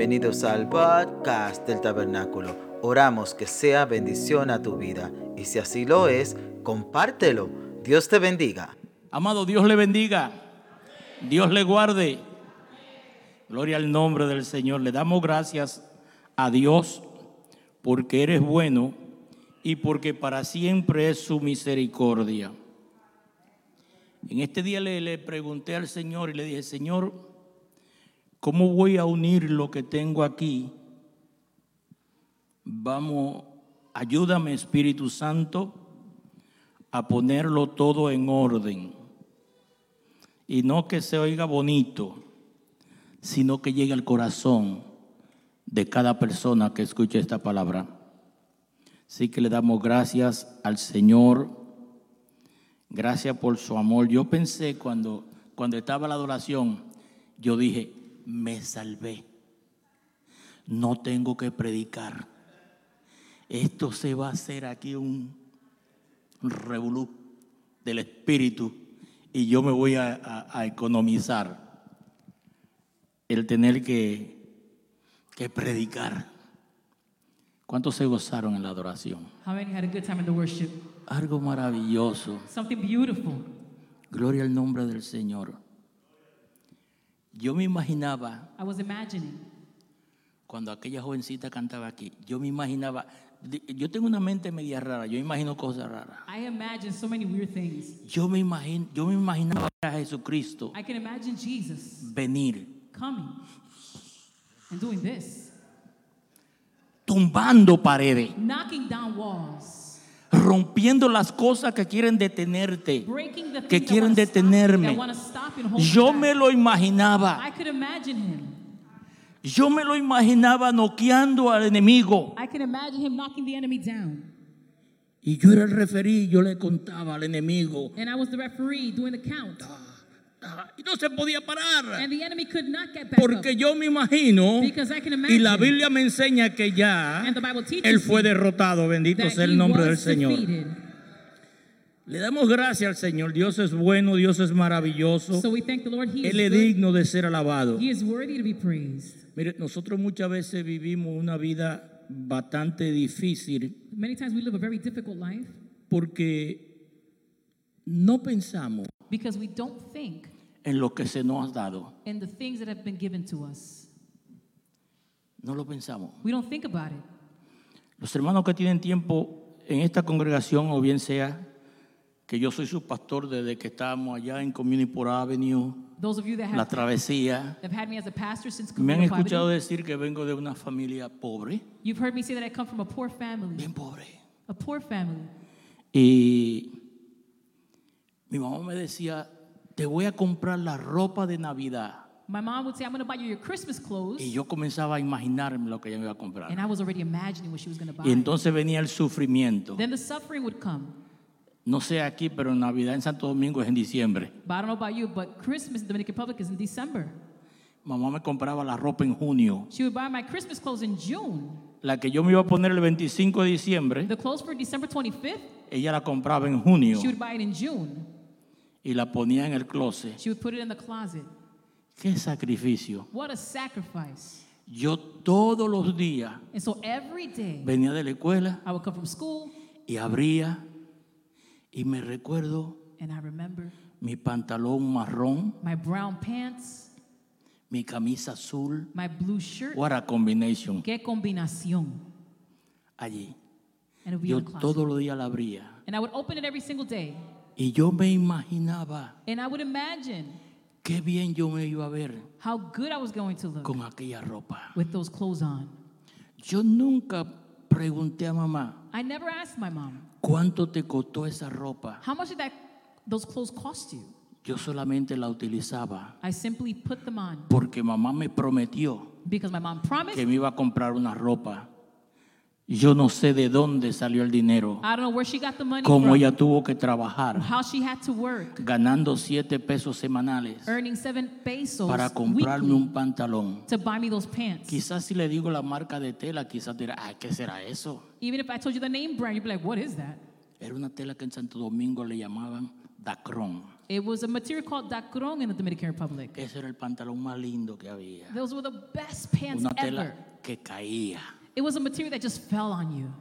Bienvenidos al podcast del tabernáculo. Oramos que sea bendición a tu vida y si así lo es, compártelo. Dios te bendiga. Amado, Dios le bendiga. Dios le guarde. Gloria al nombre del Señor. Le damos gracias a Dios porque eres bueno y porque para siempre es su misericordia. En este día le, le pregunté al Señor y le dije, Señor, ¿cómo voy a unir lo que tengo aquí? Vamos, ayúdame Espíritu Santo a ponerlo todo en orden. Y no que se oiga bonito, sino que llegue al corazón de cada persona que escuche esta palabra. Así que le damos gracias al Señor. Gracias por su amor. Yo pensé cuando, cuando estaba la adoración, yo dije, me salvé. No tengo que predicar. Esto se va a hacer aquí un revolú del espíritu y yo me voy a, a- a economizar el tener que, que predicar. ¿Cuántos se gozaron en la adoración? How many had a good time in the worship? Algo maravilloso. Something beautiful. Gloria al nombre del Señor. Yo me imaginaba, I was imagining. cuando aquella jovencita cantaba aquí, yo me imaginaba, yo tengo una mente media rara, yo imagino cosas raras. I imagine so many weird things. Yo me, imagino, yo me imaginaba a Jesucristo I can imagine Jesus venir, coming and doing this, tumbando paredes, knocking down walls, rompiendo las cosas que quieren detenerte. Que quieren detenerme. Yo me lo imaginaba, yo me lo imaginaba noqueando al enemigo. I can imagine him knocking the enemy down. Y yo era el referí, yo le contaba al enemigo. And I was the referee doing the count. Y no se podía parar. And the enemy could not get back Porque yo me imagino, y la Biblia me enseña que ya Él fue derrotado. Bendito sea el nombre del Señor. Le damos gracias al Señor. Dios es bueno, Dios es maravilloso. So we thank the Lord. He is Él es digno de ser alabado. He is worthy to be praised. Mire, nosotros muchas veces vivimos una vida bastante difícil Many times we live a very difficult life porque no pensamos because we don't think en lo que se nos ha dado. in the things that have been given to us. No lo pensamos. We don't think about it. Los hermanos que tienen tiempo en esta congregación, o bien sea que yo soy su pastor desde que estábamos allá en Community por Avenue, Those of you that La have, Travesía, have had me as a pastor since me han Community Poverty, escuchado decir que vengo de una familia pobre, you've heard me say that I come from a poor family. bien pobre. A poor family. Y mi mamá me decía, te voy a comprar la ropa de Navidad. My mom would say, I'm going to buy you your Christmas clothes. Y yo comenzaba a imaginarme lo que ella me iba a comprar. And I was already imagining what she was going to buy. Y entonces venía el sufrimiento. Then the suffering would come. No sé aquí, pero Navidad en Santo Domingo es en diciembre. But I don't know about you, but Christmas in the Dominican Republic is in December. Mamá me compraba la ropa en junio. She would buy my Christmas clothes in June. La que yo me iba a poner el 25 de diciembre, The clothes for December 25th, ella la compraba en junio she would buy it in June. Y la ponía en el closet. She would put it in the closet. Qué sacrificio. What a sacrifice. Yo todos los días And so every day venía de la escuela I would come from school y abría y me recuerdo and I remember mi pantalón marrón, my brown pants, mi camisa azul. my blue shirt. What a combination. Qué combinación. Allí. And it would be Yo in the closet. todos los días la abría And I would open it every single day. Y yo me imaginaba And I would imagine qué bien yo me iba a ver how good I was going to look con aquella ropa. with those clothes on. Yo nunca pregunté a mamá, I never asked my mom, ¿cuánto te costó esa ropa? how much did that those clothes cost you? Yo solamente la utilizaba I simply put them on porque mamá me prometió because my mom promised. que me iba a comprar una ropa. Yo no sé de dónde salió el dinero, I don't know where she got the money cómo from, ella tuvo que trabajar, how she had to work, ganando siete pesos semanales earning seven pesos para comprarme un pantalón. to buy me those pants. Quizás si le digo la marca de tela, quizás dirá, ay, ¿qué será eso? Even if I told you the name brand, you'd be like, what is that? Era una tela que en Santo Domingo le llamaban dacrón. It was a material called dacron in the Dominican Republic. Ese era el pantalón más lindo que había. Those were the best pants Una ever. tela que caía. It was a material that just fell on you.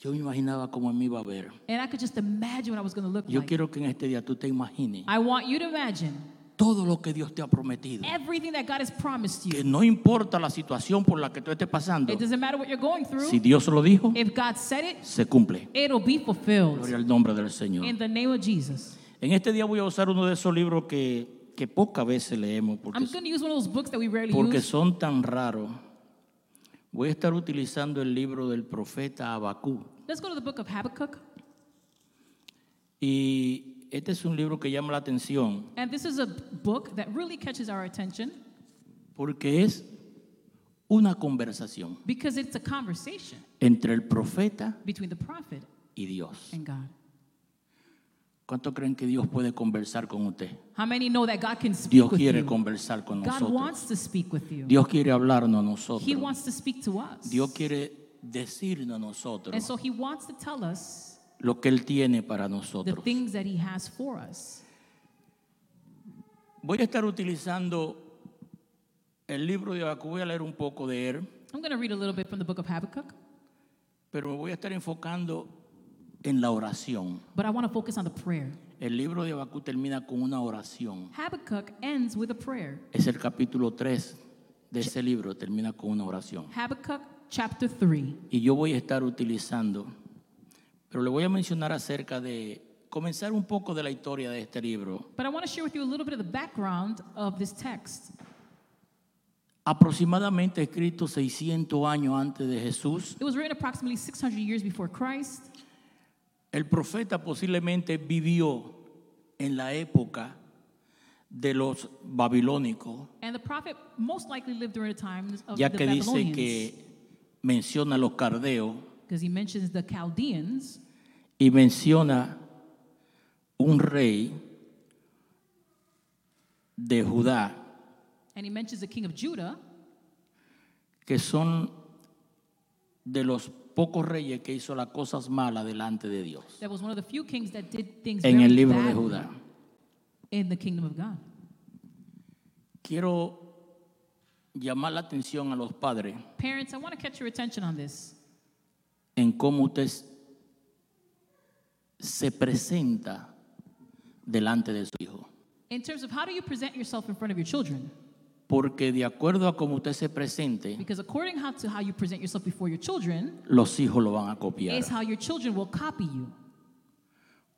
Yo me imaginaba cómo me iba a ver. And I could just imagine what I was going to look Yo like. quiero que en este día tú te imagines I want you to imagine todo lo que Dios te ha prometido. everything that God has promised Que you. no importa la situación por la que tú estés pasando. It doesn't matter what you're going through. Si Dios lo dijo, If God said it, se cumple. it'll be fulfilled. Gloria al nombre del Señor. In the name of Jesus. En este día voy a usar uno de esos libros que, que pocas veces leemos porque, I'm going to use one of those books that we rarely porque use. son tan raros. Voy a estar utilizando el libro del profeta Abacú. Let's go to the book of Habakkuk. Y este es un libro que llama la atención And this is a book that really catches our attention porque es una conversación because it's a conversation entre el profeta between the prophet y Dios. and God. ¿Cuánto creen que Dios puede conversar con usted? How many know that God can speak Dios with quiere you? conversar con God nosotros. wants to speak with you. Dios quiere hablarnos a He nosotros. wants to speak to us. Dios quiere decirnos a And nosotros so he wants to tell us lo que Él tiene para the nosotros. things that he has for us. Voy a estar utilizando el libro de Habacuc, voy a leer un poco de él, I'm going to read a little bit from the book of Habakkuk, pero me voy a estar enfocando en la oración. but I want to focus on the prayer. El libro de Habacuc termina con una oración. Habakkuk ends with a prayer. Es el capítulo 3 de ese libro, termina con una oración. Habakkuk chapter 3. Y yo voy a estar utilizando, pero le voy a mencionar acerca de comenzar un poco de la historia de este libro. But I want to share with you a little bit of the background of this text. Aproximadamente escrito 600 años antes de Jesús, It was written approximately 600 years before Christ. El profeta posiblemente vivió en la época de los babilónicos, And the prophet most likely lived during the times of ya the que dice que menciona a los he mentions the Chaldeans. Y menciona un rey de Judá, and he mentions the king of Judah, que son de los pocos reyes que hizo las cosas malas delante de Dios en el libro de Judá. in the kingdom of God. Quiero llamar la atención a los padres Parents, I want to catch your attention on this. en cómo usted se presenta delante de su hijo. In terms of how do you present yourself in front of your children? Porque de acuerdo a cómo usted se presente, Because according how to how you present yourself before your children los hijos lo van a copiar. is how your children will copy you.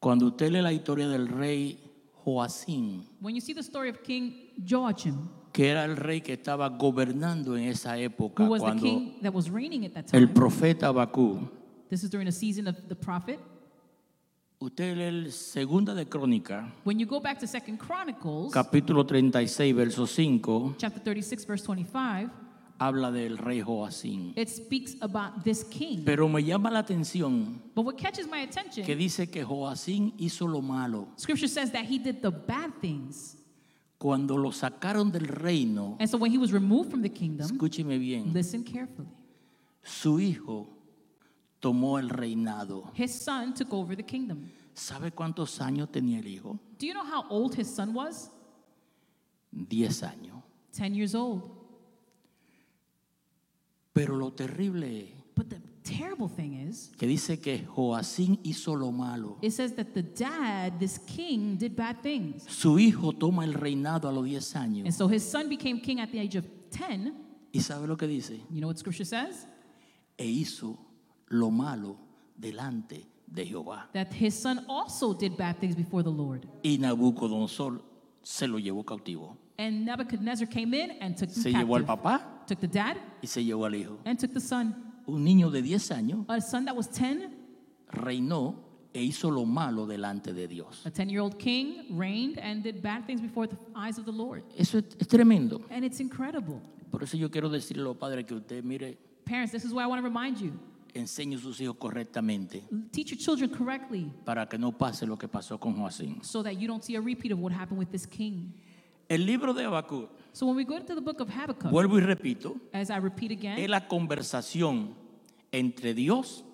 Cuando usted lee la historia del rey Joacín, When you see the story of King Joachim, que era el rey que estaba gobernando en esa época, who was the cuando king that was reigning at that el time, profeta Abacú, this is during the season of the prophet. Usted lee el segunda de Crónica, When you go back to Second Chronicles, capítulo 36, verso 5, chapter 36, verse 25, habla del rey Joacín. it speaks about this king. Pero me llama la atención But what catches my attention, que dice que Joacín hizo lo malo. scripture says that he did the bad things. Cuando lo sacaron del reino, And so when he was removed from the kingdom, escúcheme bien, listen carefully. su hijo tomó el reinado. His son took over the kingdom. ¿Sabe cuántos años tenía el hijo? Do you know how old his son was? Diez años. 10 years old. Pero lo terrible But the terrible thing is, que dice que Joacín hizo lo malo. it says that the dad, this king, did bad things. Su hijo toma el reinado a los 10 años. And so his son became king at the age of 10. ¿Y sabe lo que dice? You know what scripture says? E hizo lo malo delante de Jehová. That his son also did bad things before the Lord. Y Nabucodonosor se lo llevó cautivo. And Nebuchadnezzar came in and took him Se llevó al captive. papá Took the dad y se llevó al hijo. and took the son. Un niño de 10 años A son that was 10, reinó e hizo lo malo delante de Dios. a 10 year old king, reigned and did bad things before the eyes of the Lord. Eso es, es tremendo. And it's incredible. Por eso yo quiero decirle a los padres que usted, mire, Parents, this is why I want to remind you enseñe a sus hijos correctamente teach your children correctly para que no pase lo que pasó con Joacín. so that you don't see a repeat of what happened with this king. El libro de Habacuc, So when we go into the book of Habakkuk, vuelvo y repito, as I repeat es again, la conversación entre Dios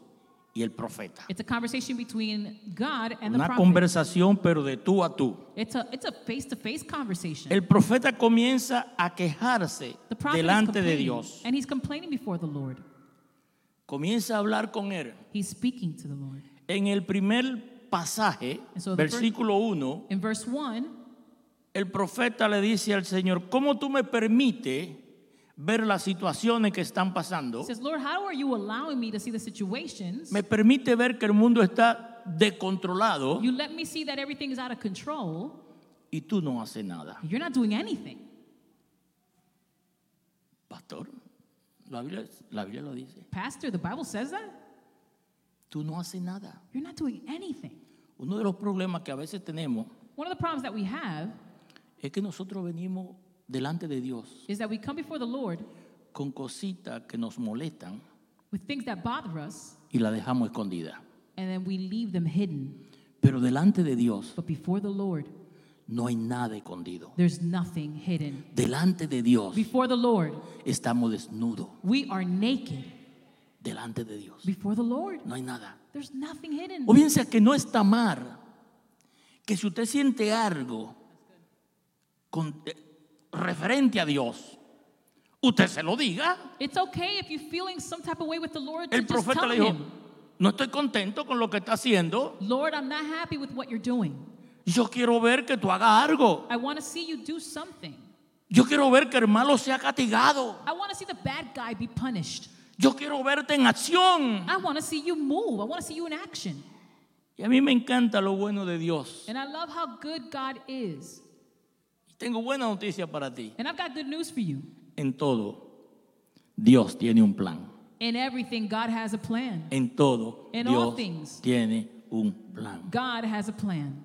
y el profeta. It's a conversation between God and the Una prophet. conversación pero de tú a tú. It's a it's a face-to-face conversation. El profeta comienza a quejarse the prophet is delante de complaining, Dios. and he's complaining before the Lord. Comienza a hablar con él. He's speaking to the Lord. En el primer pasaje, so versículo 1, In verse 1, el profeta le dice al Señor, ¿cómo tú me permites ver las situaciones que están pasando? says, Lord, how are you allowing me to see the situations? Me permite ver que el mundo está descontrolado You let me see that everything is out of control. y tú no haces nada. You're not doing anything. Pastor, la Biblia, la Biblia lo dice. Pastor, the Bible says that. Tú no haces nada. You're not doing anything. Uno de los problemas que a veces tenemos One of the problems that we have es que nosotros venimos delante de Dios is that we come before the Lord con cositas que nos molestan with things that bother us y la dejamos escondida. and then we leave them hidden. Pero delante de Dios But before the Lord, no hay nada escondido. there's nothing hidden. Delante de Dios Before the Lord, estamos desnudos. we are naked. Delante de Dios Before the Lord, no hay nada. there's nothing hidden. O bien sea que no está mal que si usted siente algo con, eh, referente a Dios, usted se lo diga. It's okay if you're feeling some type of way with the Lord El profeta le dijo, him, no estoy contento con lo que está haciendo. Lord, I'm not happy with what you're doing. Yo quiero ver que tú hagas algo. I want to see you do something. Yo quiero ver que el malo sea castigado. I want to see the bad guy be punished. Yo quiero verte en acción. I want to see you move. I want to see you in action. Y a mí me encanta lo bueno de Dios. And I love how good God is. Y tengo buena noticia para ti. And I've got good news for you. En todo, Dios tiene un plan. In everything, God has a plan. En todo, In all Dios things. tiene un plan. God has a plan.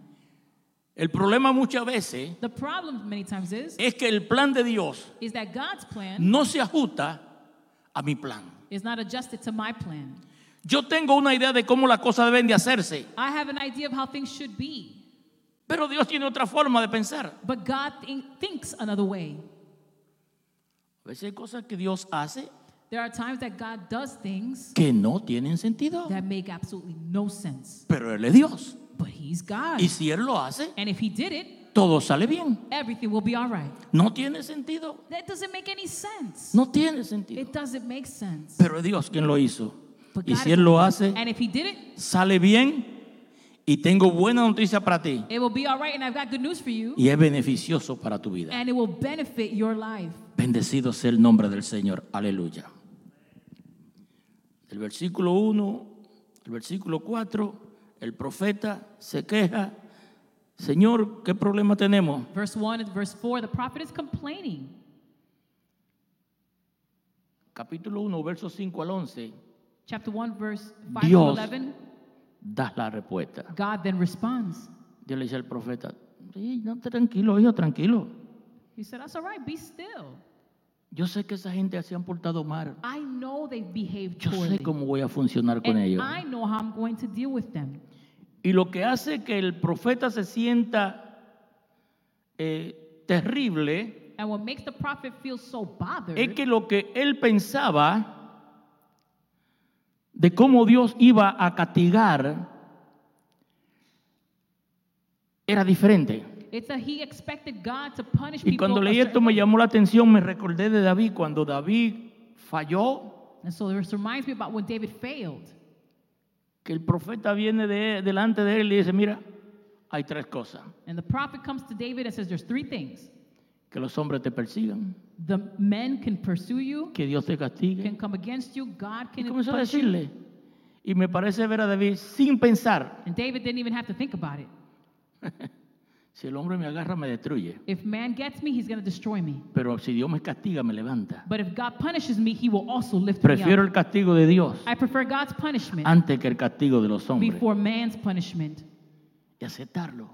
El problema muchas veces is es que el plan de Dios is that God's plan no se ajusta a mi plan. is not adjusted to my plan. Yo tengo una idea de cómo las cosas deben de hacerse, I have an idea of how things should be, pero Dios tiene otra forma de pensar. but God think, thinks another way. A veces hay cosas que Dios hace There are times that God does things que no tienen sentido, that make absolutely no sense, pero Él es Dios. But He's God. Y si Él lo hace, And if He did it, todo sale bien. everything will be all right. No tiene sentido. That doesn't make any sense. No tiene sentido. It doesn't make sense. Pero es Dios quien lo hizo. But Y God si is- Él lo hace, And if He did it, sale bien. Y tengo buena noticia para ti. it will be all right. And I've got good news for you. Y es beneficioso para tu vida. And it will benefit your life. Bendecido sea el nombre del Señor. Aleluya. El versículo 1, el versículo 4, el profeta se queja. Señor, ¿qué problema tenemos? Verse 1 and verse 4, the prophet is complaining. Capítulo 1, versos 5 al 11. Chapter 1, verse 5 Dios. to 11. Das la respuesta. God then responds. Dios le dice al profeta, sí, no, tranquilo, hijo, tranquilo. He said, That's all right, be still. Yo sé que esa gente se han portado mal. I know they've behaved Yo sé cómo voy a funcionar con and ellos. I know how I'm going to deal with them. Y lo que hace que el profeta se sienta eh, terrible And what makes the prophet feel so bothered es que lo que él pensaba de cómo Dios iba a castigar era diferente. it's that he expected God to punish Y people. cuando a leí certain esto me llamó la atención, me recordé de David, cuando David falló, And so this reminds me about when David failed. Que el profeta viene de- delante de él y le dice, mira, hay tres cosas, And the prophet comes to David and says, There's three things. que los hombres te persigan, The men can pursue you, que Dios te castigue. can come against you, God Y can comenzó a punish you. decirle, y me parece ver a David sin pensar, And David didn't even have to think about it. si el hombre me agarra me destruye, If man gets me, he's going to destroy me. pero si Dios me castiga me levanta. But if God punishes me, he will also lift me Prefiero up. el castigo de Dios I prefer God's punishment antes que el castigo de los hombres before man's punishment. y aceptarlo.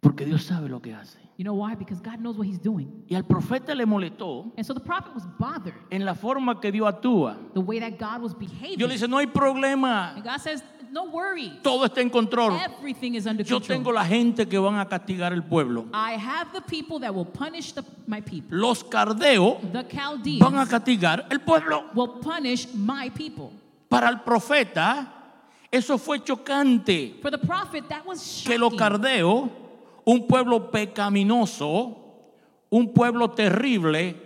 Porque Dios sabe lo que hace. You know why? Because God knows what he's doing. Y al profeta le molestó And so the prophet was bothered en la forma que Dios actúa. the way that God was behaving. Dios le dice, no hay problema, And God says, No worry. todo está en control. Everything is under Yo control. tengo la gente que van a castigar el pueblo. I have the people that will punish the, my people. Los cardeos The van a castigar el pueblo. will punish my people. Para el profeta, eso fue chocante. For the prophet, that was Que los shocking. cardeos, un pueblo pecaminoso, un pueblo terrible,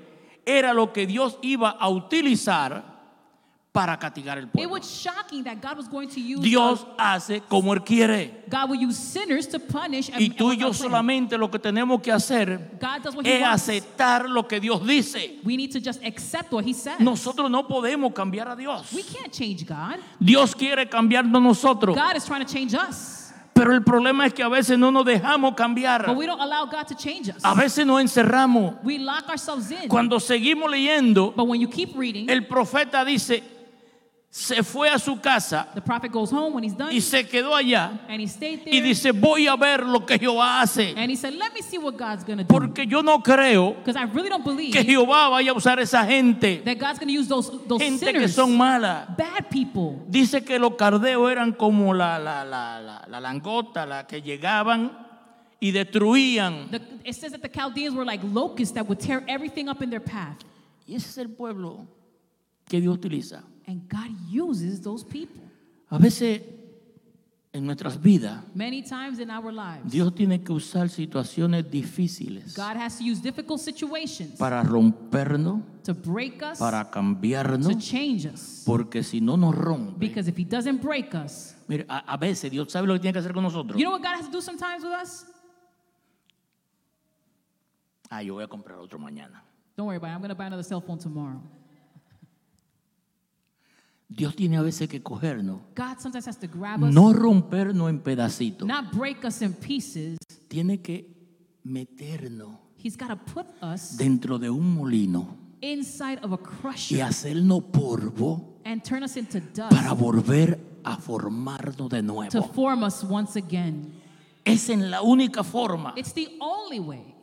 era lo que Dios iba a utilizar para castigar el It pueblo. was shocking that God was going to use Dios hace como Él quiere. God will use sinners to punish and, Y tú y yo solamente lo que tenemos que hacer es aceptar lo que Dios dice. We need to just accept what he says. Nosotros no podemos cambiar a Dios. We can't change God. Dios quiere cambiarnos nosotros. God is trying to change us. Pero el problema es que a veces no nos dejamos cambiar. But we don't allow God to change us. A veces nos encerramos. We lock ourselves in. Cuando seguimos leyendo, But when you keep reading, el profeta dice, se fue a su casa the prophet goes home when he's done y se quedó allá y dice, voy a ver lo que Jehová hace. and he said, Let me see what God's going to do. Porque yo no creo Because I really don't believe que Jehová vaya a usar esa gente. that God's going to use those, those Gente que son malas. bad people. Dice que los cardeos eran como la, la, la, la, la langota, la que llegaban y destruían. It says that the Chaldeans were like locusts that would tear everything up in their path. Y ese es el pueblo que Dios utiliza. And God uses those people. A veces en nuestras vidas, Many times in our lives, Dios tiene que usar situaciones difíciles God has to use difficult situations para rompernos, to break us, para to cambiarnos, change us. porque si no nos rompe, Because if He doesn't break us, a, a veces Dios sabe lo que tiene que hacer con nosotros. you know what God has to do sometimes with us? Ah, yo voy a comprar otro mañana. Don't worry about it. I'm going to buy another cell phone tomorrow. Dios tiene a veces que cogernos, no rompernos en pedacitos, not break us in pieces. tiene que meternos He's got to put us dentro de un molino inside of a y hacernos polvo and turn us into dust para volver a formarnos de to nuevo. form us once again. Es en la única forma It's the only way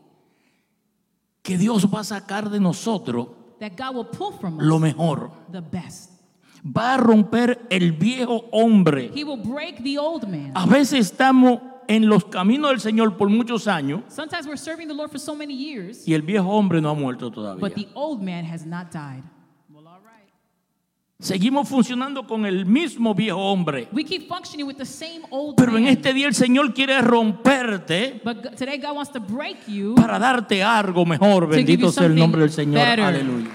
que Dios va a sacar de nosotros that God will pull from lo mejor. Va a romper el viejo hombre. He will break the old man. A veces estamos en los caminos del Señor por muchos años Sometimes we're serving the Lord for so many years, y el viejo hombre no ha muerto todavía. but the old man has not died. Well, all right. Seguimos funcionando con el mismo viejo hombre. We keep functioning with the same old Pero en man. este día el Señor quiere romperte But today God wants to break you para darte algo mejor. Bendito sea el nombre del Señor. better. Aleluya.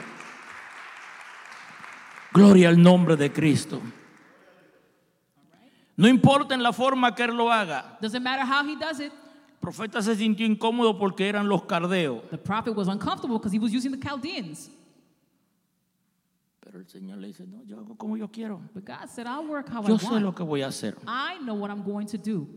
Gloria al nombre de Cristo. No importa en la forma que Él lo haga. Doesn't matter how he does it. El profeta se sintió incómodo porque eran los cardeos. The prophet was uncomfortable because he was using the Chaldeans. Pero el Señor le dice, no, yo hago como yo quiero. But God said, I'll work how Yo I sé lo que voy a hacer. I know what I'm going to do.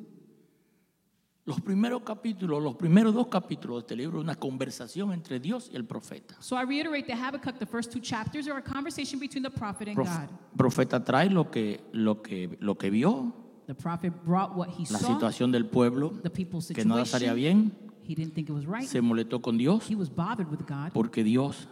Los primeros capítulos, los primeros dos capítulos de este libro, una conversación entre Dios y el profeta. So I reiterate that Habakkuk, the first two chapters, are a conversation between the prophet and Prof- God. profeta trae lo que, lo que, lo que vio, The prophet brought what he la saw, situación del pueblo, the people's que nada salía situation. bien, He didn't think it was right. se molestó con Dios He was bothered with God porque Dios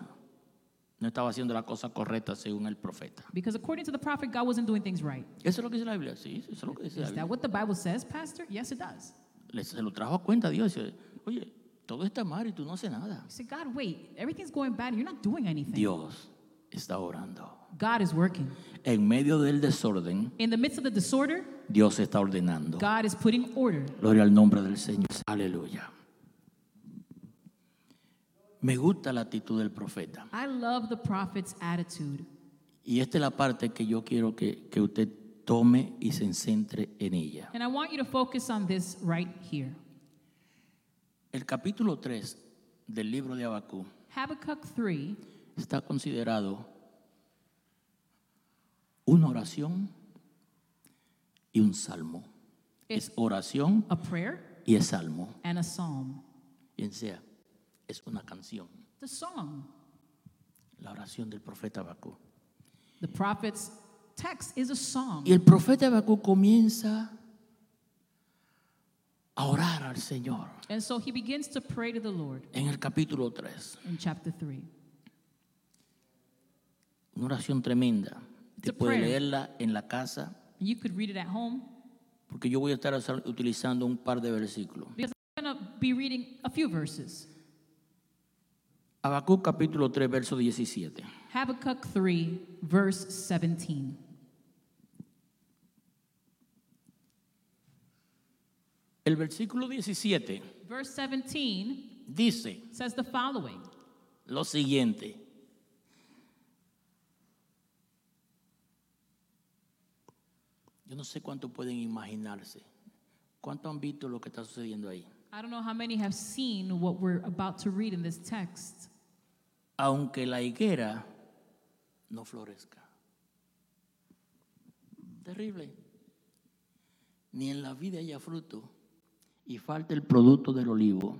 no estaba haciendo la cosa correcta según el profeta. because according to the prophet, God wasn't doing things right. Eso es lo que dice la Biblia, sí, eso es lo que dice la Is that Biblia. what the Bible says, Pastor? Yes, it does. Se lo trajo a cuenta a Dios dice, oye, todo está mal y tú no haces nada. Said, God, wait, everything's going bad and you're not doing anything. Dios está orando. God is working. En medio del desorden, In the midst of the disorder, Dios está ordenando. God is putting order. Gloria al nombre del Señor. Aleluya. Me gusta la actitud del profeta. I love the prophet's attitude. Y esta es la parte que yo quiero que, que usted tome y se centre en ella. And I want you to focus on this right here. El capítulo 3 del libro de Abacú Habakkuk 3 está considerado una oración y un salmo. Es oración a prayer y es salmo. and a psalm. Bien sea, es una canción. The song. La oración del profeta Abacú. The prophet's text is a song. Y el profeta Habacuc comienza a orar al Señor And so he begins to pray to the Lord en el capítulo 3. in chapter 3. Una oración tremenda. It's a Usted puede prayer. leerla en la casa you could read it at home porque yo voy a estar usar- utilizando un par de versículos. because I'm going to be reading a few verses. Habacuc capítulo 3, verso 17. Habakkuk 3, verse 17. El versículo 17 Verse 17 dice says the following lo siguiente. Yo no sé cuánto pueden imaginarse. ¿Cuánto han visto lo que está sucediendo ahí? I don't know how many have seen what we're about to read in this text. Aunque la higuera no florezca. Terrible. Ni en la vida haya fruto y falta el producto del olivo.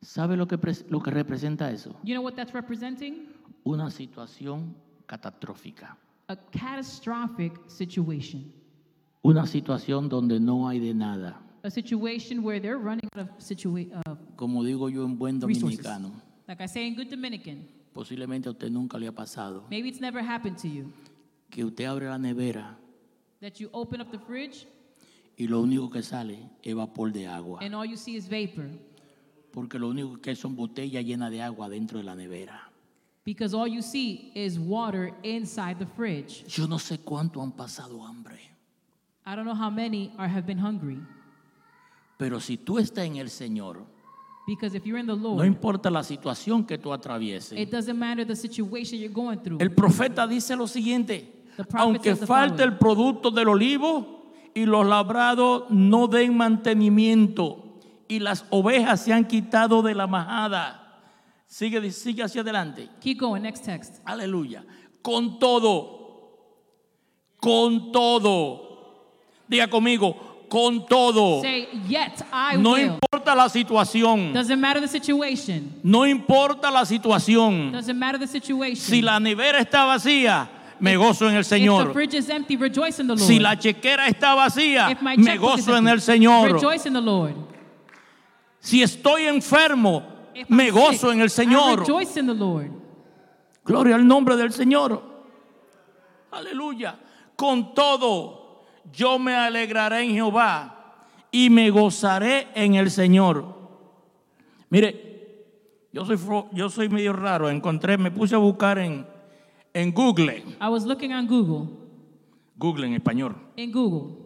¿Sabe lo que, pres- lo que representa eso? You know what that's representing? Una situación catastrófica. A catastrophic situation. Una situación donde no hay de nada. A situation where they're running out of situa- of Como digo yo en buen dominicano, Like I say in good Dominican, posiblemente a usted nunca le ha pasado maybe it's never happened to you que usted abre la nevera that you open up the fridge y lo único que sale es vapor de agua. and all you see is vapor Porque lo único que hay son botellas llenas de agua dentro de la nevera. because all you see is water inside the fridge. Yo no sé cuánto han pasado hambre, I don't know how many are have been hungry pero si tú estás en el Señor, because if you're in the no Lord, importa la situación que tú atravieses. it doesn't matter the situation you're going through. El profeta dice lo siguiente, aunque falte el producto del olivo y los labrados no den mantenimiento y las ovejas se han quitado de la majada. Sigue, sigue hacia adelante. Keep going, next text. Aleluya. Con todo, con todo. Diga conmigo, con todo. Say, yet I No will. importa la situación. Doesn't matter the situation. No importa la situación. Doesn't matter the situation. Si la nevera está vacía, me gozo en el Señor. empty. Si la chequera está vacía, me gozo en el Señor. Si estoy enfermo, If I'm me gozo sick, en el Señor. Gloria al nombre del Señor. Aleluya. Con todo, yo me alegraré en Jehová y me gozaré en el Señor. Mire, yo soy, yo soy medio raro. Encontré, me puse a buscar en, en Google. I was looking on Google, Google en español. in Google.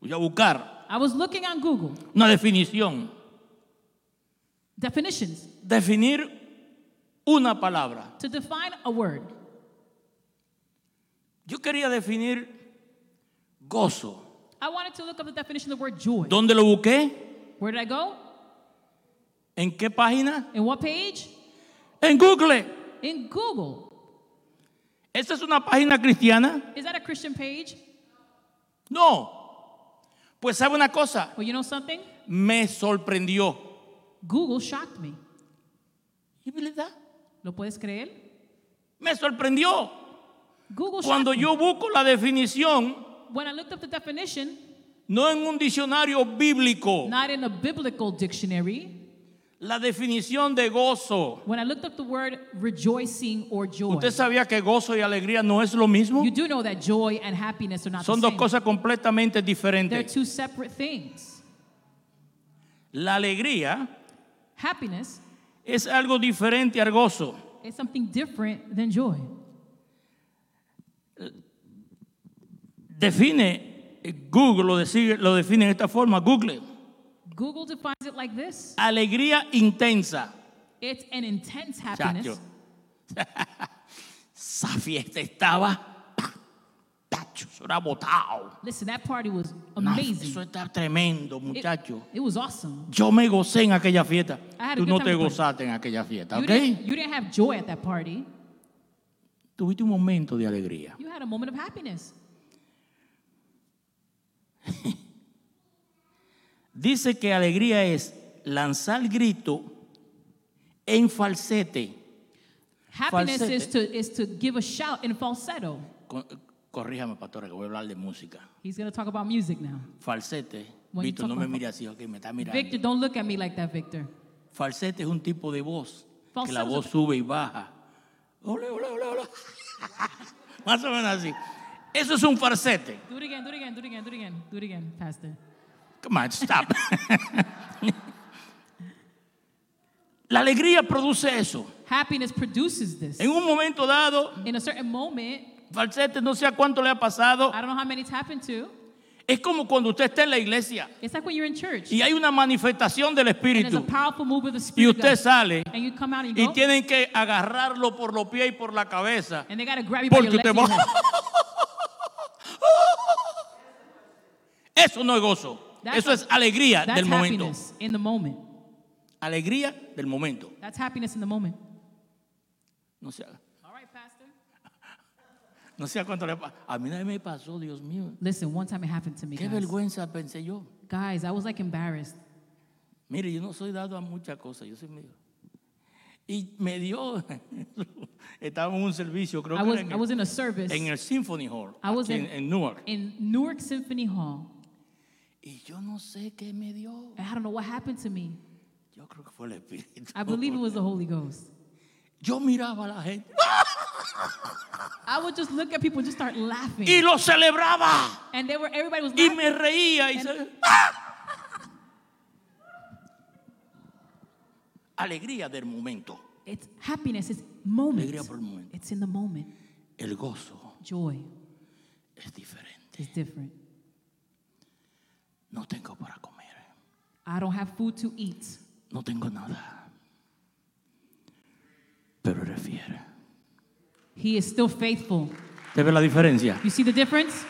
Voy a buscar I was looking on Google. una definición. Definitions. Definir una palabra. To define a word. Yo quería definir gozo. I wanted to look up the definition of the word joy. ¿Dónde lo busqué? Where did I go? ¿En qué página? In what page? En Google. In Google. ¿Esta es una página cristiana? Is that a Christian page? No. Pues sabe una cosa, Well, you know something? me sorprendió. Google shocked me. ¿Y verdad? ¿Lo puedes creer? Me sorprendió. Google Cuando yo busco la definición, When I looked up the definition, no en un diccionario bíblico, not in a biblical dictionary, la definición de gozo. when I looked up the word rejoicing or joy, ¿Usted sabía que gozo y alegría no es lo mismo? you do know that joy and happiness are not Son the dos same. cosas completamente They're diferentes. two separate things. La alegría Happiness es algo diferente al gozo. is something different than joy. Define, Google lo define de esta forma, Google. Google defines it like this Alegría intensa. it's an intense happiness. Chacho. Esa fiesta estaba, tacho, eso era botado. Listen, that party was amazing. Eso está tremendo, It- muchacho. It, was awesome. Yo me gocé en aquella fiesta. Tú no te gozaste en aquella fiesta, You, ¿ok? didn't, you didn't have joy at that party. Tuviste un momento de alegría. You had a moment of happiness. Dice que alegría es lanzar grito en falsete. Happiness Falsete. is to, is to give a shout in falsetto. Co- Corríjame, pastora, que voy a hablar de música. He's going to talk about music now. Falsete. When talk no me mire así, ok, me está mirando. Victor, don't look at me like that, Victor. Falsete es un tipo de voz que Falsetto la es voz sube y baja. Ole, ole, ole, ole. Más o menos así. Eso es un falsete. Do it again, do it again, do it again, do it again, do it again, Pastor. Come on, stop. la alegría produce eso. Happiness produces this. En un momento dado, In a certain moment, falsete no sé a cuánto le ha pasado, I don't know how many it's happened to, Es como cuando usted está en la iglesia It's like when you're in church y hay una manifestación del and there's a Espíritu powerful move of the y Spirit usted God, sale and you come out and you y go, tienen que agarrarlo por los pies y por la cabeza. and they got to grab you by Porque usted and va- your. Eso no es gozo. That's Eso es alegría That's del momento. happiness in the moment. Alegría del momento. That's happiness in the moment. No sé, All right, Pastor. no sé a cuánto le pasa. A mí nadie me pasó, Dios mío. Listen, one time it happened to me, Qué guys. vergüenza pensé yo. Guys, I was like embarrassed. Mire, yo no soy dado a muchas cosas, yo soy medio. Y me dio, estaba en un servicio, creo I que was, era en I el, was in a service en el Symphony Hall, I was aquí in- en Newark. in Newark Symphony Hall. Y yo no sé qué me dio. And I don't know what happened to me. Yo creo que fue el Espíritu. I believe it was the Holy Ghost. Yo miraba a la gente I would just look at people and just start laughing. y lo celebraba. And they were everybody was Y laughing. me reía y se- Alegría del momento. It's happiness, it's moment. Alegría por el momento. It's in the moment. El gozo Joy es diferente. is different. No tengo para comer. I don't have food to eat, No tengo nada. Pero eres fiel. He is still faithful. ¿Te la diferencia? You see the difference?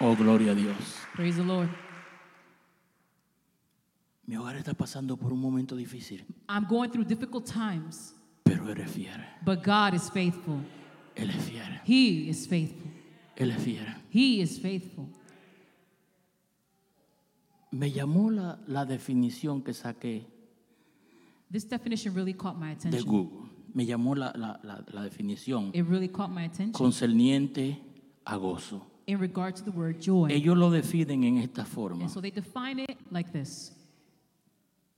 Oh, gloria a Dios. Praise the Lord. Mi hogar está pasando por un momento difícil, I'm going through difficult times, pero eres fiel. but God is faithful. Él es fiel. He is faithful. Él es fiel. He is faithful. Me llamó la, la definición que saqué This definition really caught my de attention. Google. Me llamó la, la- la- la definición It really caught my attention concerniente a gozo. in regard to the word joy. Ellos lo definen en esta forma. And so they define it like this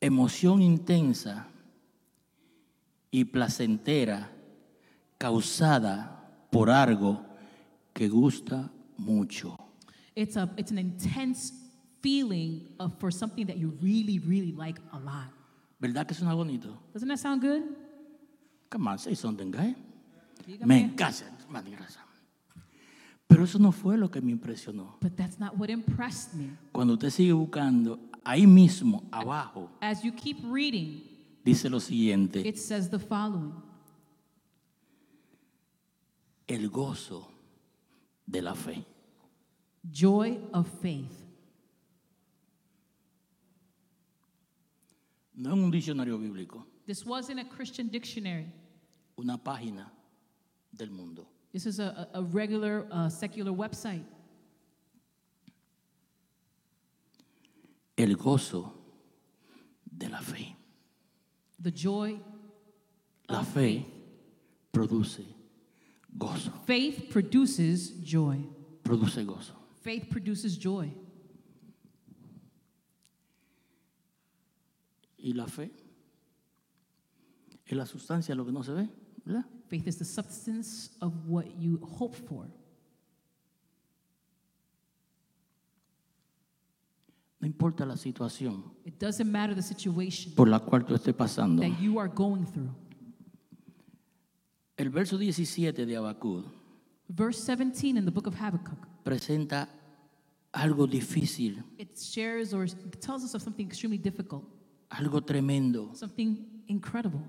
Emoción intensa y placentera causada por algo que gusta mucho. it's, a, it's an intense feeling of, for something that you really, really like a lot. ¿Verdad que suena bonito? Doesn't that sound good? Come on, say something, guy. Dígame. Me encanta. Pero eso no fue lo que me impresionó. But that's not what impressed me. Cuando usted sigue buscando, ahí mismo, abajo, As you keep reading, dice lo siguiente. it says the following El gozo de la fe. Joy of faith. No en un diccionario bíblico, This wasn't a Christian dictionary. una página del mundo. This is a, a a regular uh, secular website. El gozo de la fe. The joy, La fe produce gozo. faith produces joy. Produce gozo. Faith produces joy. Y la fe es la sustancia de lo que no se ve, ¿verdad? Faith is the substance of what you hope for. No importa la situación It doesn't matter the situation por la cual tú estés pasando. that you are going through. El verso 17 de Abacud Verse 17 in the book of Habakkuk, presenta algo difícil, it shares or tells us of something extremely difficult, algo tremendo. something incredible,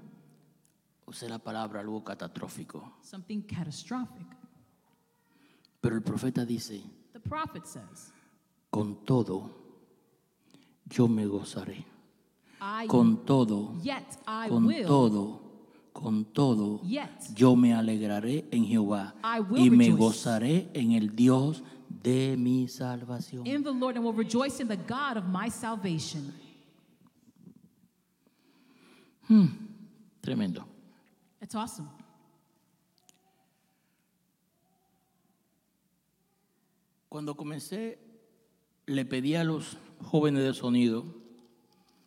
Usé la palabra algo catastrófico. something catastrophic. Pero el profeta dice, The prophet says, con todo, yo me gozaré. I Con todo, yet I con will todo, con todo, Yet. yo me alegraré en Jehová y me rejoice. gozaré en el Dios de mi salvación. in the Lord and will rejoice in the God of my salvation. Tremendo. It's awesome. Cuando comencé, le pedí a los jóvenes de sonido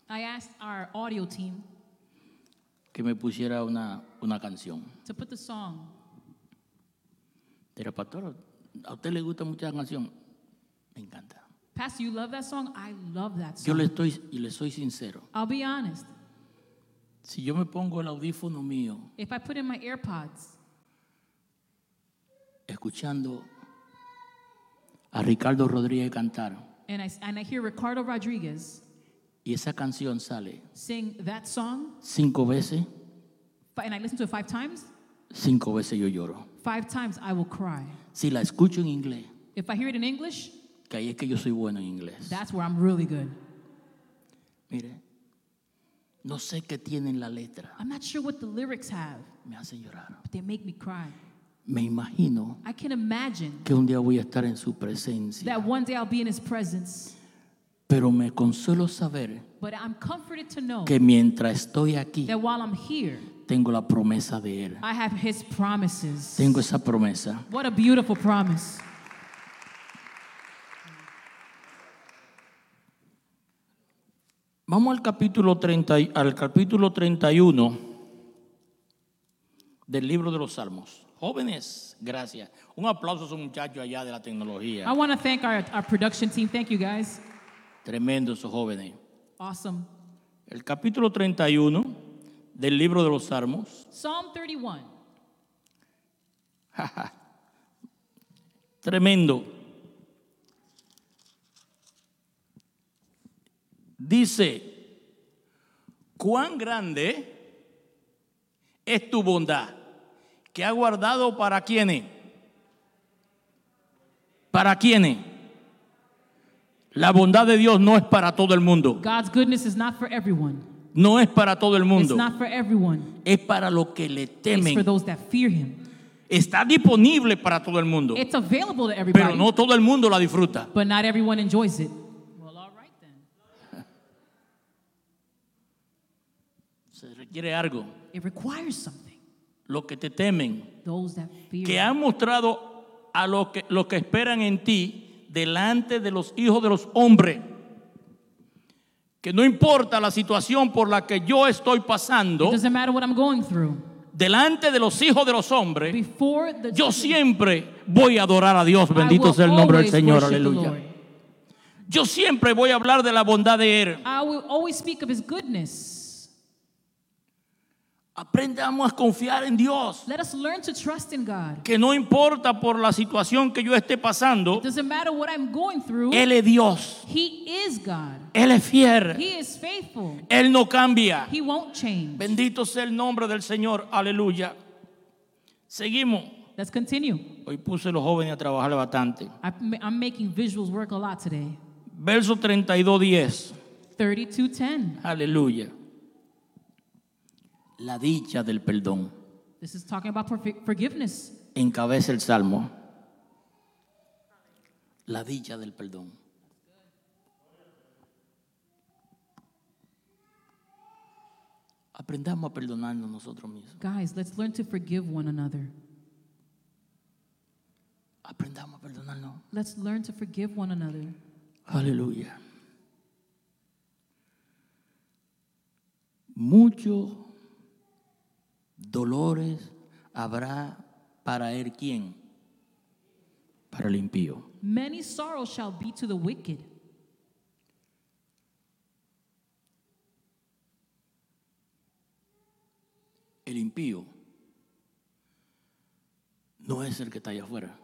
I asked our audio team que me pusiera una, una canción. to put the song. Era pastor, ¿a usted le gusta mucho la canción? Me encanta. Pastor, you love that song? I love that Yo song. le estoy y le soy sincero. I'll be honest. Si yo me pongo el audífono mío If I put in my AirPods, escuchando a Ricardo Rodríguez cantar and I, and I hear Ricardo Rodriguez y esa canción sale sing that song, cinco veces, and I listen to it five times, cinco veces yo lloro. five times I will cry. Si la escucho en inglés, If I hear it in English, que ahí es que yo soy bueno en inglés. that's where I'm really good. Mire, no sé qué tiene en la letra, I'm not sure what the lyrics have, me hace llorar. but they make me cry. Me imagino I can imagine que un día voy a estar en su presencia, that one day I'll be in his presence, pero me consuelo saber but I'm comforted to know que mientras estoy aquí, that while I'm here, tengo la promesa de Él. I have his promises. Tengo esa promesa. What a beautiful promise. Vamos al capítulo, 30, y- al capítulo 31 del libro de los Salmos. Jóvenes, gracias. Un aplauso a esos muchachos allá de la I tecnología. want to thank our, our production team. Thank you guys. Tremendo esos jóvenes. Awesome. El capítulo 31 del libro de los Salmos. Psalm 31. Tremendo. Dice, cuán grande es tu bondad que ha guardado para quienes. ¿Para quienes? La bondad de Dios no es para todo el mundo. God's goodness is not for everyone. No es para todo el It's mundo. not for everyone. Es para los que le It's for temen. those that fear him. Está disponible para todo el mundo. It's available to Pero everybody, no todo el mundo la disfruta. but not everyone enjoys it. Well, all right then. Se requiere algo. It requires something. Los que te temen, Those that fear que han mostrado a los que, los que esperan en ti delante de los hijos de los hombres. Que no importa la situación por la que yo estoy pasando, It doesn't matter what I'm going through. delante de los hijos de los hombres, Before the yo siempre voy a adorar a Dios. Bendito sea el nombre del always Señor. worship the Aleluya. Lord. Yo siempre voy a hablar de la bondad de Él. I will always speak of his goodness. Aprendamos a confiar en Dios. Let us learn to trust in God. Que no importa por la situación que yo esté pasando, It doesn't matter what I'm going through. Él es Dios. He is God. Él es fiel. He is faithful. Él no cambia. He won't change. Bendito sea el nombre del Señor. Aleluya. Seguimos. Let's continue. Hoy puse a los jóvenes a trabajar bastante. I'm making visuals work a lot today. Verso 32, 10. 32:10. Aleluya. La dicha del perdón. This is talking about forgi- forgiveness. Encabeza el salmo. La dicha del perdón. Aprendamos a perdonarnos nosotros mismos. Guys, let's learn to forgive one another. Aprendamos a perdonarnos. Let's learn to forgive one another. Aleluya. Muchos dolores habrá para él quién? Para el impío. Many sorrows shall be to the wicked. El impío no es el que está allá afuera.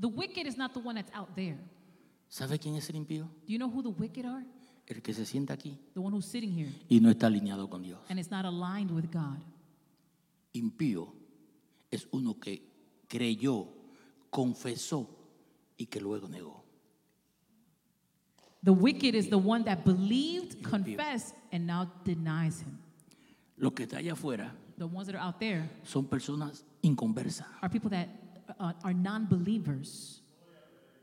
The wicked is not the one that's out there. ¿Sabe quién es el impío? Do you know who the wicked are? El que se sienta aquí The one who's sitting here y no está alineado con Dios. and is not aligned with God. Impío es uno que creyó, confesó y que luego negó. The wicked is the one that believed, confessed, and now denies him. Los que está allá afuera The ones that are out there son personas inconversas. are people that uh, are non believers.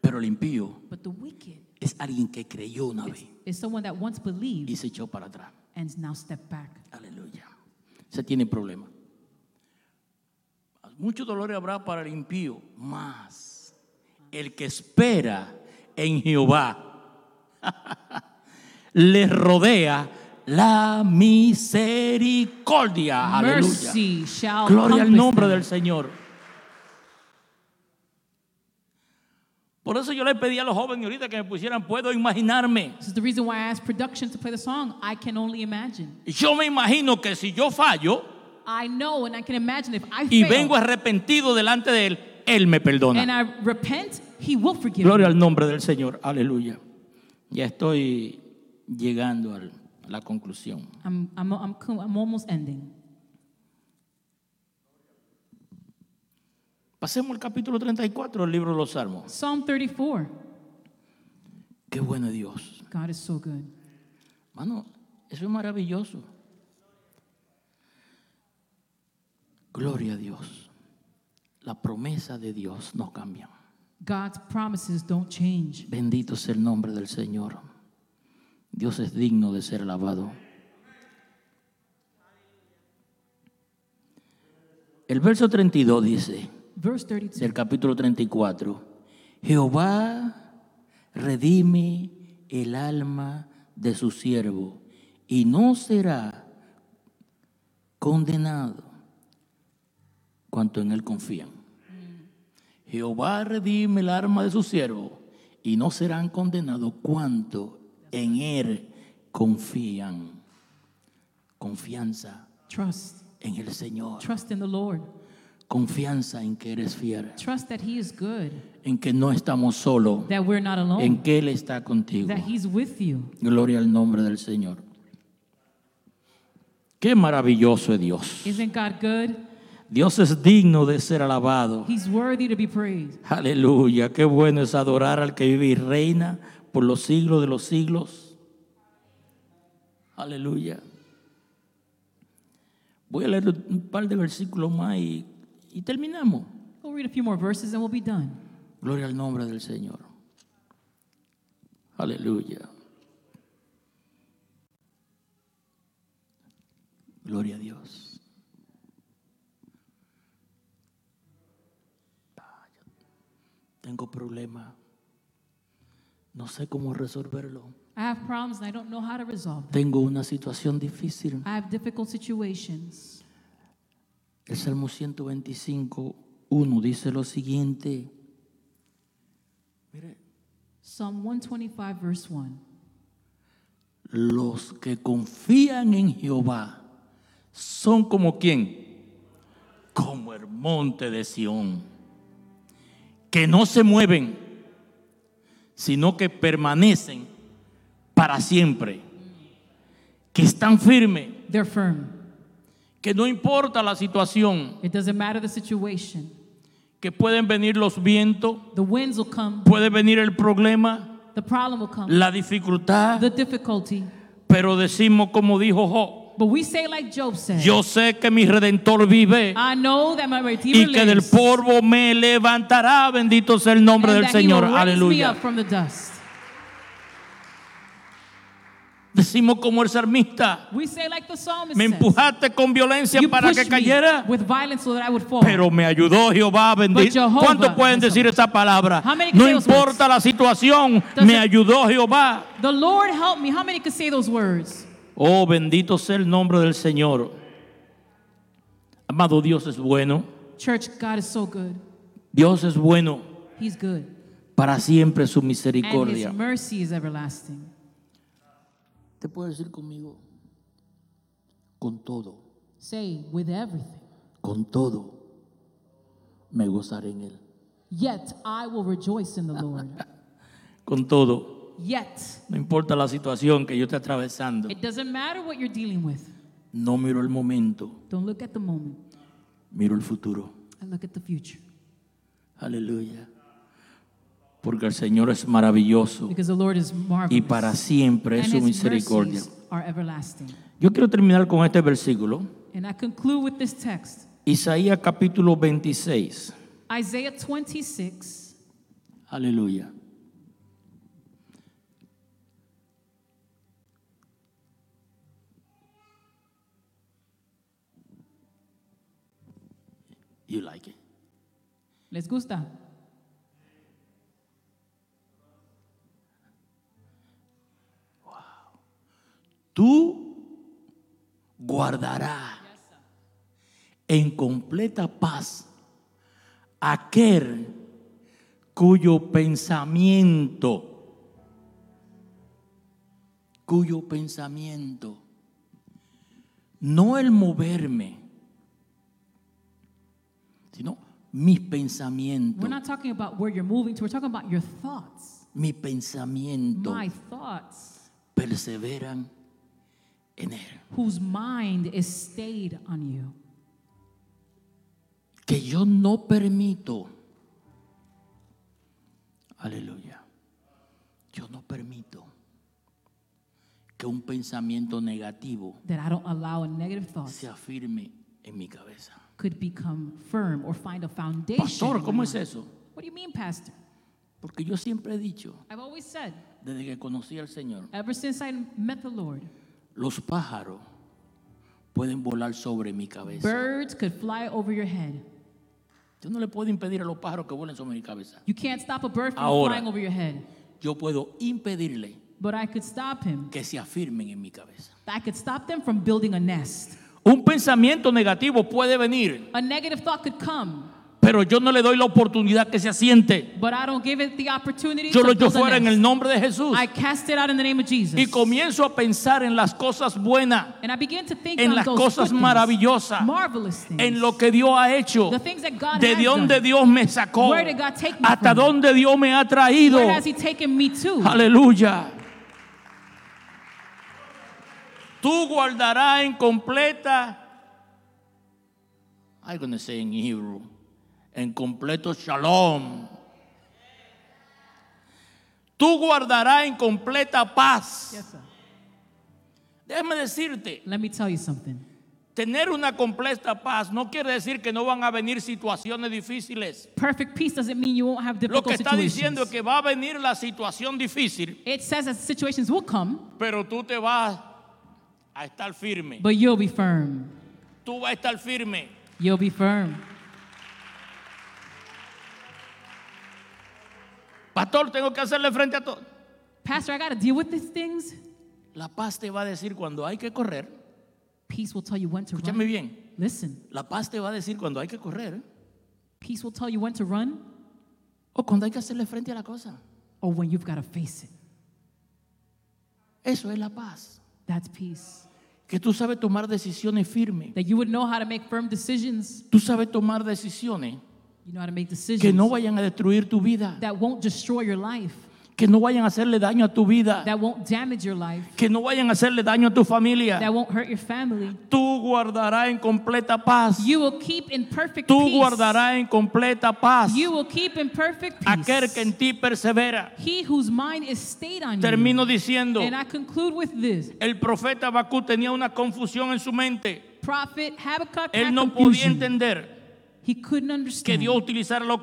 Pero el impío But the wicked es alguien que creyó una vez is someone that once believed y se echó para atrás. and now step back. Aleluya. Se tiene problema. Mucho dolor habrá para el impío, más el que espera en Jehová le rodea la misericordia. Aleluya. Mercy shall Gloria al nombre del Señor. Por eso yo le pedí a los jóvenes ahorita que me pusieran, puedo imaginarme. This is the reason why I asked production to play the song. I can only imagine. Yo me imagino que si yo fallo I know and I can imagine if I y fail vengo arrepentido delante de Él, Él me perdona. and I repent, He will forgive Gloria you. al nombre del Señor. Aleluya. Ya estoy llegando al- a la conclusión. I'm, I'm, I'm, I'm almost ending. Pasemos al capítulo 34 del libro de los Salmos. Psalm 34. Qué bueno Dios. God is so good. Mano, eso es maravilloso. Gloria a Dios. La promesa de Dios no cambia. God's promises don't change. Bendito sea el nombre del Señor. Dios es digno de ser alabado. El verso 32 dice, Verse 32. del capítulo 34, Jehová redime el alma de su siervo y no será condenado cuanto en él confían. Jehová redime el alma de su siervo y no serán condenados cuanto en él confían. Confianza Trust. en el Señor. Trust in the Lord. Confianza en que eres fiel. Trust that He is good, En que no estamos solos. that we're not En alone, que Él está contigo. that He's with you. Gloria al nombre del Señor. Qué maravilloso es Dios. Isn't God good? Dios es digno de ser alabado. He's worthy to be praised. Aleluya. Qué bueno es adorar al que vive y reina por los siglos de los siglos. Aleluya. Voy a leer un par de versículos más y, y terminamos. We'll read a few more verses and we'll be done. Gloria al nombre del Señor. Aleluya. Gloria a Dios. Ah, yo Tengo problemas. No sé cómo resolverlo. I have problems and I don't know how to resolve them. Tengo una situación difícil. I have difficult situations. El Salmo 125, 1 dice lo siguiente. Mire, Psalm 125, verse 1. Los que confían en Jehová son como quién? Como el monte de Sión, que no se mueven, sino que permanecen para siempre, que están firmes, que no importa la situación, It doesn't matter the situation. que pueden venir los vientos, The winds will come, puede venir el problema, the problem will come, la dificultad, the difficulty. pero decimos como dijo Job, But we say, like Job said, yo sé que mi redentor vive. I know that my Redeemer y que del polvo me levantará. Bendito sea el nombre and del Señor. Aleluya. up from the dust. Decimos como el salmista, We say, like the psalmist me empujaste con violencia you para que cayera, with violence so that I would fall. pero me ayudó Jehová. Bendito. ¿Cuántos pueden decir helped. esa palabra? No importa la situación, me ayudó Jehová. the Lord help me. How many could say those words? Oh, bendito sea el nombre del Señor. Amado Dios es bueno. Church, God is so good. Dios es bueno. He's good. Para siempre su And misericordia. his mercy is everlasting. ¿Te puedo decir conmigo? Con todo. Say, with everything. con todo me gozaré en él. Yet I will rejoice in the Lord. Con todo, Yet. no importa la situación que yo esté atravesando, It doesn't matter what you're dealing with. no miro el momento, Don't look at the moment. miro el futuro. I look at the future. Aleluya. Porque el Señor es maravilloso Because the Lord is marvelous. y para siempre es and su his misericordia. are everlasting. Yo quiero terminar con este versículo. And I conclude with this text. Isaías capítulo 26. Isaiah 26. Aleluya. You like it? ¿Les gusta? Tú guardarás en completa paz aquel cuyo pensamiento, cuyo pensamiento, no el moverme, sino mis We're pensamientos, not talking about where you're moving to, we're talking about your thoughts. mis pensamientos My thoughts, perseveran en Él. whose mind is stayed on you. Que yo no permito, aleluya, yo no permito que un pensamiento negativo That I don't allow a negative thought se afirme en mi cabeza. Could become firm or find a foundation. Pastor, ¿cómo es eso? What do you mean, Pastor? Porque yo siempre he dicho, I've always said, desde que conocí al Señor, ever since I met the Lord, los pájaros pueden volar sobre mi cabeza. birds could fly over your head. Yo no le puedo impedir a los pájaros que vuelen sobre mi cabeza. You can't stop a bird from Ahora. flying over your head, Yo puedo impedirle but I could stop him. que se afirmen en mi cabeza. I could stop them from building a nest. Un pensamiento negativo puede venir, A negative thought could come, pero yo no le doy la oportunidad que se asiente. but I don't give it the opportunity Yo lo echo fuera en el nombre de Jesús I cast it out in the name of Jesus. y comienzo a pensar en las cosas buenas, and I begin to think en on las those cosas things, maravillosas, marvelous things, en lo que Dios ha hecho, the things that God de dónde. Dios me sacó, Where did God take me hasta dónde Dios me ha traído. Where has He taken me to? Aleluya. Tú guardarás en completa, I'm going to say in Hebrew, en completo shalom. Tú guardarás en completa paz. Yes, sir. Déjame decirte, Let me tell you something. tener una completa paz no quiere decir que no van a venir situaciones difíciles. Perfect peace doesn't mean you won't have Lo difficult que está diciendo es situations. que va a venir la situación difícil, It says that situations will come, pero tú te vas a estar firme. but you'll be firm. Tú vas a estar firme. You'll be firm. Pastor, tengo que hacerle frente a todo. Pastor, I got to deal with these things. La paz te va a decir cuando hay que correr. Peace will tell you when to Escúchame run. bien. Listen, La paz te va a decir cuando hay que correr peace will tell you when to run o cuando hay que hacerle frente a la cosa. or when you've got to face it. Eso es la paz. That's peace. Que tú sabes tomar decisiones firmes. That you would know how to make firm decisions. Tú sabes tomar decisiones You know how to make decisions que no vayan a destruir tu vida. that won't destroy your life, Que no vayan a hacerle daño a tu vida. that won't damage your life, Que no vayan a hacerle daño a tu familia. that won't hurt your family. Tú guardarás en completa paz. You will keep in perfect Tú peace. guardarás en completa paz. You will keep in perfect Aquel que en peace. ti persevera. He whose mind is stayed on Termino you. diciendo, And I conclude with this. el profeta Habacuc tenía una confusión en su mente. Prophet Habakkuk Él no podía confusion. entender He couldn't que understand Dios utilizara los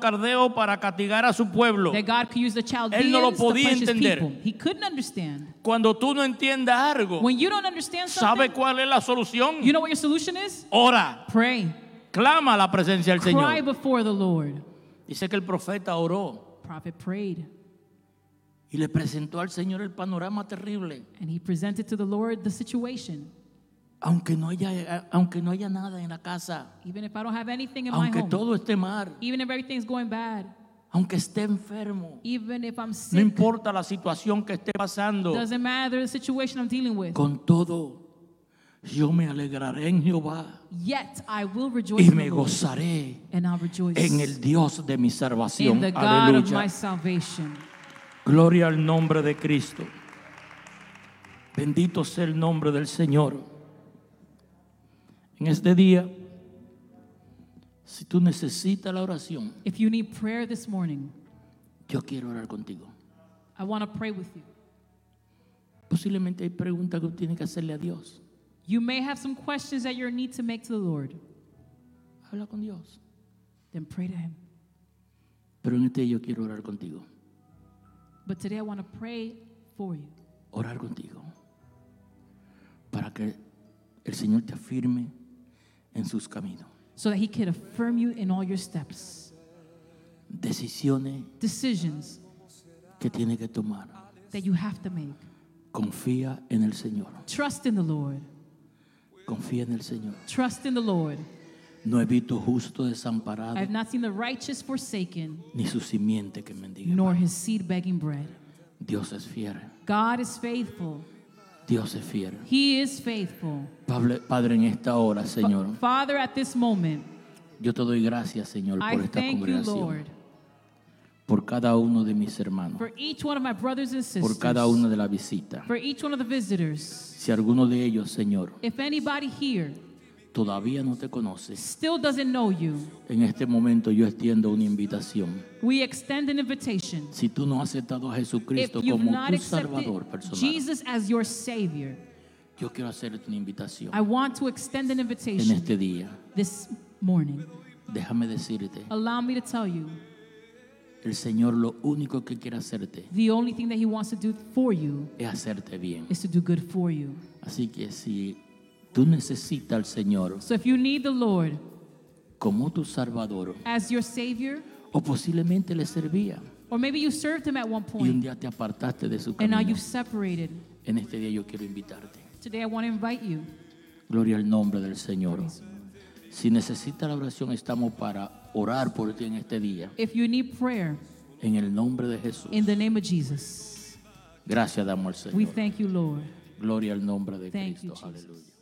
para castigar a su pueblo. that God could use the Chaldeans Él no lo to podía punish his entender. people. He couldn't understand. Cuando tú no entiendas algo, When you don't understand ¿sabe something, cuál es la solución? you know what your solution is? Ora, Pray. clama a la presencia del Cry Señor. before the Lord. Dice que el profeta oró Prophet prayed, y le presentó al Señor el panorama terrible. and he presented to the Lord the situation. Aunque no haya, aunque no haya nada en la casa, Even if I don't have anything in my aunque home, todo esté mal, even if everything's going bad, aunque esté enfermo, even if I'm no sick, importa la situación que esté pasando, doesn't matter the situation I'm dealing with. con todo, yo me alegraré en Jehová Yet I will rejoice y me gozaré and I'll rejoice en el Dios de mi in salvación. the God of my salvation. Gloria al nombre de Cristo. Bendito sea el nombre del Señor. En este día, si tú necesitas la oración, If you need prayer this morning, yo quiero orar contigo. I want to pray with you. Posiblemente hay preguntas que tienes que hacerle a Dios. You may have some questions that you need to make to the Lord. Habla con Dios. Then pray to Him. Pero en este día yo quiero orar contigo. But today I want to pray for you. Orar contigo. Para que el Señor te afirme en sus caminos. so that He can affirm you in all your steps. Decisiones Decisions que tienes que tomar. that you have to make. Confía en el Señor. Trust in the Lord. Confía en el Señor. Trust in the Lord. No he visto justo desamparado I have not seen the righteous forsaken, ni su simiente que mendiga. nor his seed begging bread. Dios es fiel. God is faithful. Dios es fiel. He is faithful. Padre, Padre, en esta hora, Señor, Father, at this moment, Yo te doy gracias, Señor, I por esta thank you, congregación, Lord, por cada uno de mis hermanos, for each one of my brothers and por sisters, cada una de la visita. for each one of the visitors. Si alguno de ellos, Señor, If anybody here todavía no te conoce, still doesn't know you, en este momento yo extiendo una invitación. we extend an invitation. Si tú no has aceptado a If Jesucristo you've como not tu accepted Salvador personal, Jesus as your Savior, yo quiero hacerte una invitación I want to extend an en invitation este día. this morning. Déjame decirte, Allow me to tell you el Señor lo único que quiere hacerte the only thing that He wants to do for you es hacerte bien. is to do good for you. Así que si tú necesitas al Señor So if you need the Lord como tu Salvador, as your Savior, o posiblemente le servía or maybe you served Him at one y un point día te apartaste de su and now camino, you've separated, en este día yo quiero invitarte. today I want to invite you. Gloria al nombre del Señor. Si necesitas la oración, estamos para orar por ti en este día, If you need prayer, en el nombre de Jesús. in the name of Jesus, Gracias damos al we Señor. thank you, Lord. Gloria al nombre de Thank you, Cristo. Jesus. Aleluya.